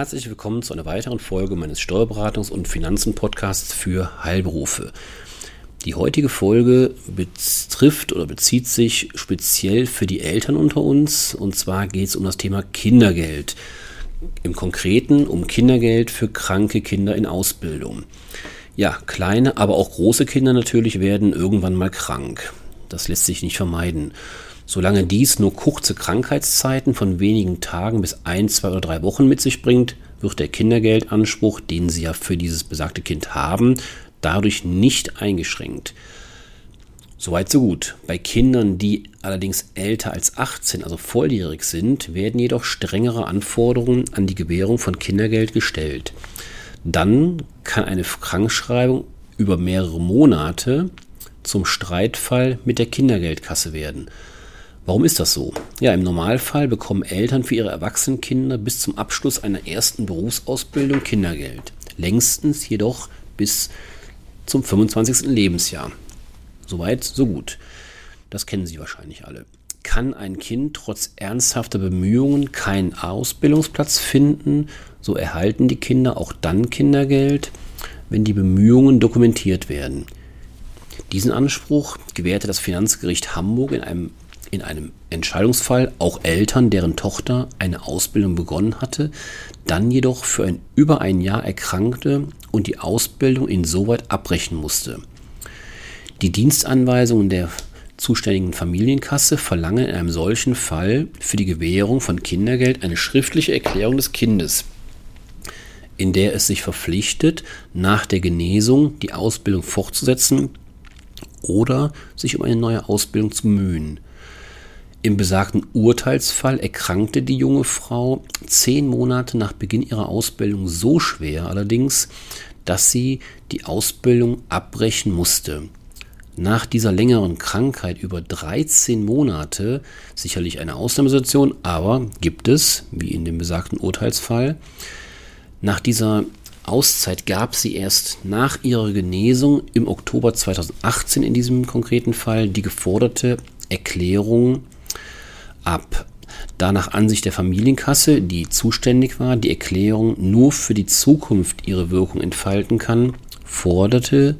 Herzlich willkommen zu einer weiteren Folge meines Steuerberatungs- und Finanzen-Podcasts für Heilberufe. Die heutige Folge betrifft oder bezieht sich speziell für die Eltern unter uns. Und zwar geht es um das Thema Kindergeld. Im Konkreten um Kindergeld für kranke Kinder in Ausbildung. Ja, kleine, aber auch große Kinder natürlich werden irgendwann mal krank. Das lässt sich nicht vermeiden. Solange dies nur kurze Krankheitszeiten von wenigen Tagen bis ein, zwei oder drei Wochen mit sich bringt, wird der Kindergeldanspruch, den Sie ja für dieses besagte Kind haben, dadurch nicht eingeschränkt. Soweit so gut. Bei Kindern, die allerdings älter als 18, also volljährig sind, werden jedoch strengere Anforderungen an die Gewährung von Kindergeld gestellt. Dann kann eine Krankschreibung über mehrere Monate zum Streitfall mit der Kindergeldkasse werden. Warum ist das so? Ja, im Normalfall bekommen Eltern für ihre erwachsenen Kinder bis zum Abschluss einer ersten Berufsausbildung Kindergeld. Längstens jedoch bis zum 25. Lebensjahr. Soweit, so gut. Das kennen Sie wahrscheinlich alle. Kann ein Kind trotz ernsthafter Bemühungen keinen Ausbildungsplatz finden, so erhalten die Kinder auch dann Kindergeld, wenn die Bemühungen dokumentiert werden. Diesen Anspruch gewährte das Finanzgericht Hamburg in einem in einem Entscheidungsfall auch Eltern, deren Tochter eine Ausbildung begonnen hatte, dann jedoch für ein über ein Jahr erkrankte und die Ausbildung insoweit abbrechen musste. Die Dienstanweisungen der zuständigen Familienkasse verlangen in einem solchen Fall für die Gewährung von Kindergeld eine schriftliche Erklärung des Kindes, in der es sich verpflichtet, nach der Genesung die Ausbildung fortzusetzen oder sich um eine neue Ausbildung zu bemühen. Im besagten Urteilsfall erkrankte die junge Frau zehn Monate nach Beginn ihrer Ausbildung so schwer allerdings, dass sie die Ausbildung abbrechen musste. Nach dieser längeren Krankheit über 13 Monate, sicherlich eine Ausnahmesituation, aber gibt es, wie in dem besagten Urteilsfall, nach dieser Auszeit gab sie erst nach ihrer Genesung im Oktober 2018 in diesem konkreten Fall die geforderte Erklärung ab. Da nach Ansicht der Familienkasse, die zuständig war, die Erklärung nur für die Zukunft ihre Wirkung entfalten kann, forderte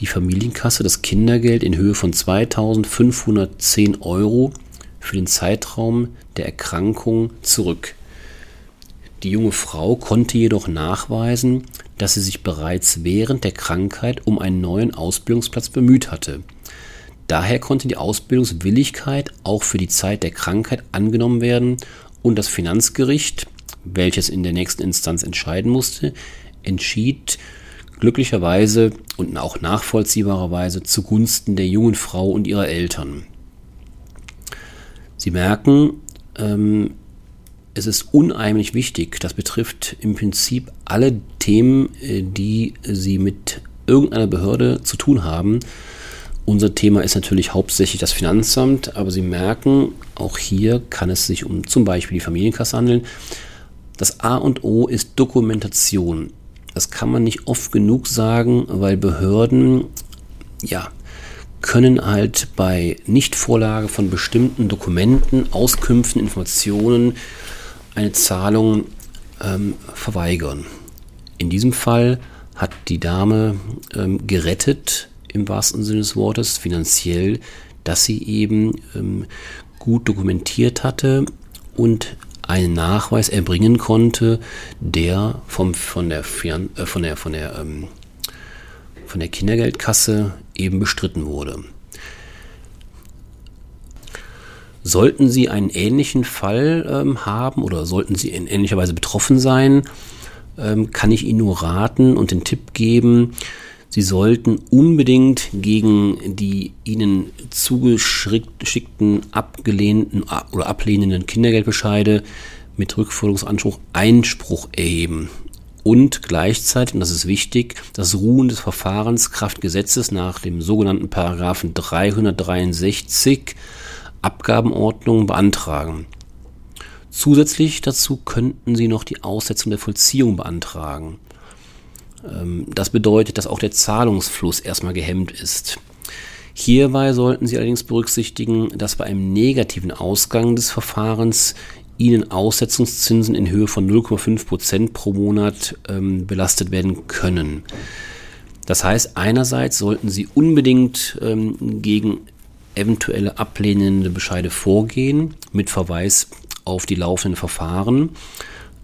die Familienkasse das Kindergeld in Höhe von 2510 Euro für den Zeitraum der Erkrankung zurück. Die junge Frau konnte jedoch nachweisen, dass sie sich bereits während der Krankheit um einen neuen Ausbildungsplatz bemüht hatte. Daher konnte die Ausbildungswilligkeit auch für die Zeit der Krankheit angenommen werden und das Finanzgericht, welches in der nächsten Instanz entscheiden musste, entschied glücklicherweise und auch nachvollziehbarerweise zugunsten der jungen Frau und ihrer Eltern. Sie merken, ähm, es ist unheimlich wichtig, das betrifft im Prinzip alle Themen, äh, die Sie mit irgendeiner Behörde zu tun haben, unser Thema ist natürlich hauptsächlich das Finanzamt, aber Sie merken, auch hier kann es sich um zum Beispiel die Familienkasse handeln. Das A und O ist Dokumentation. Das kann man nicht oft genug sagen, weil Behörden, ja, können halt bei Nichtvorlage von bestimmten Dokumenten, Auskünften, Informationen eine Zahlung ähm, verweigern. In diesem Fall hat die Dame ähm, gerettet, im wahrsten Sinne des Wortes, finanziell, dass sie eben ähm, gut dokumentiert hatte und einen Nachweis erbringen konnte, der vom, von der, äh, von der, von der, ähm, von der Kindergeldkasse eben bestritten wurde. Sollten Sie einen ähnlichen Fall ähm, haben oder sollten Sie in ähnlicher Weise betroffen sein, ähm, kann ich Ihnen nur raten und den Tipp geben, Sie sollten unbedingt gegen die Ihnen zugeschickten, abgelehnten oder ablehnenden Kindergeldbescheide mit Rückforderungsanspruch Einspruch erheben und gleichzeitig, und das ist wichtig, das Ruhen des Verfahrens Kraft Gesetzes nach dem sogenannten Paragraphen 363 Abgabenordnung beantragen. Zusätzlich dazu könnten Sie noch die Aussetzung der Vollziehung beantragen. Ähm, das bedeutet, dass auch der Zahlungsfluss erstmal gehemmt ist. Hierbei sollten Sie allerdings berücksichtigen, dass bei einem negativen Ausgang des Verfahrens ihnen Aussetzungszinsen in Höhe von 0,5 Prozent pro Monat ähm, belastet werden können. Das heißt, einerseits sollten Sie unbedingt ähm, gegen eventuelle ablehnende Bescheide vorgehen, mit Verweis auf die laufenden Verfahren.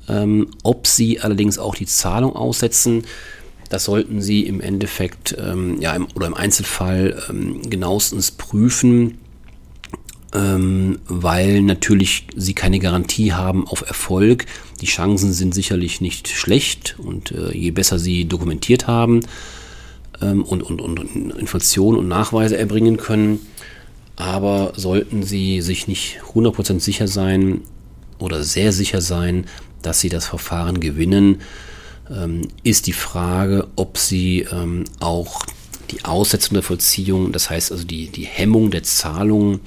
Ähm, ob Sie allerdings auch die Zahlung aussetzen, das sollten Sie im Endeffekt ähm, ja, im, oder im Einzelfall ähm, genauestens prüfen, ähm, weil natürlich Sie keine Garantie haben auf Erfolg. Die Chancen sind sicherlich nicht schlecht und äh, je besser Sie dokumentiert haben ähm, und, und, und Informationen und Nachweise erbringen können, aber sollten Sie sich nicht 100% sicher sein oder sehr sicher sein, dass Sie das Verfahren gewinnen, ähm, ist die Frage, ob sie ähm, auch die Aussetzung der Vollziehung, das heißt also die, die Hemmung der Zahlung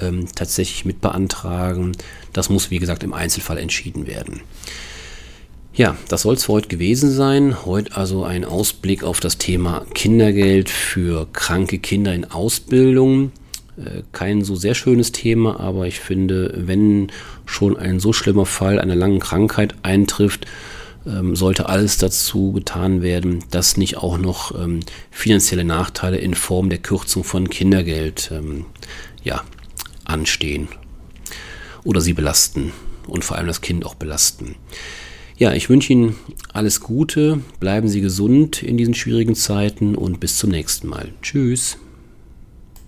ähm, tatsächlich mit beantragen. Das muss, wie gesagt, im Einzelfall entschieden werden. Ja, das soll es für heute gewesen sein. Heute also ein Ausblick auf das Thema Kindergeld für kranke Kinder in Ausbildung. Kein so sehr schönes Thema, aber ich finde, wenn schon ein so schlimmer Fall einer langen Krankheit eintrifft, ähm, sollte alles dazu getan werden, dass nicht auch noch ähm, finanzielle Nachteile in Form der Kürzung von Kindergeld ähm, ja, anstehen oder sie belasten und vor allem das Kind auch belasten. Ja, ich wünsche Ihnen alles Gute, bleiben Sie gesund in diesen schwierigen Zeiten und bis zum nächsten Mal. Tschüss.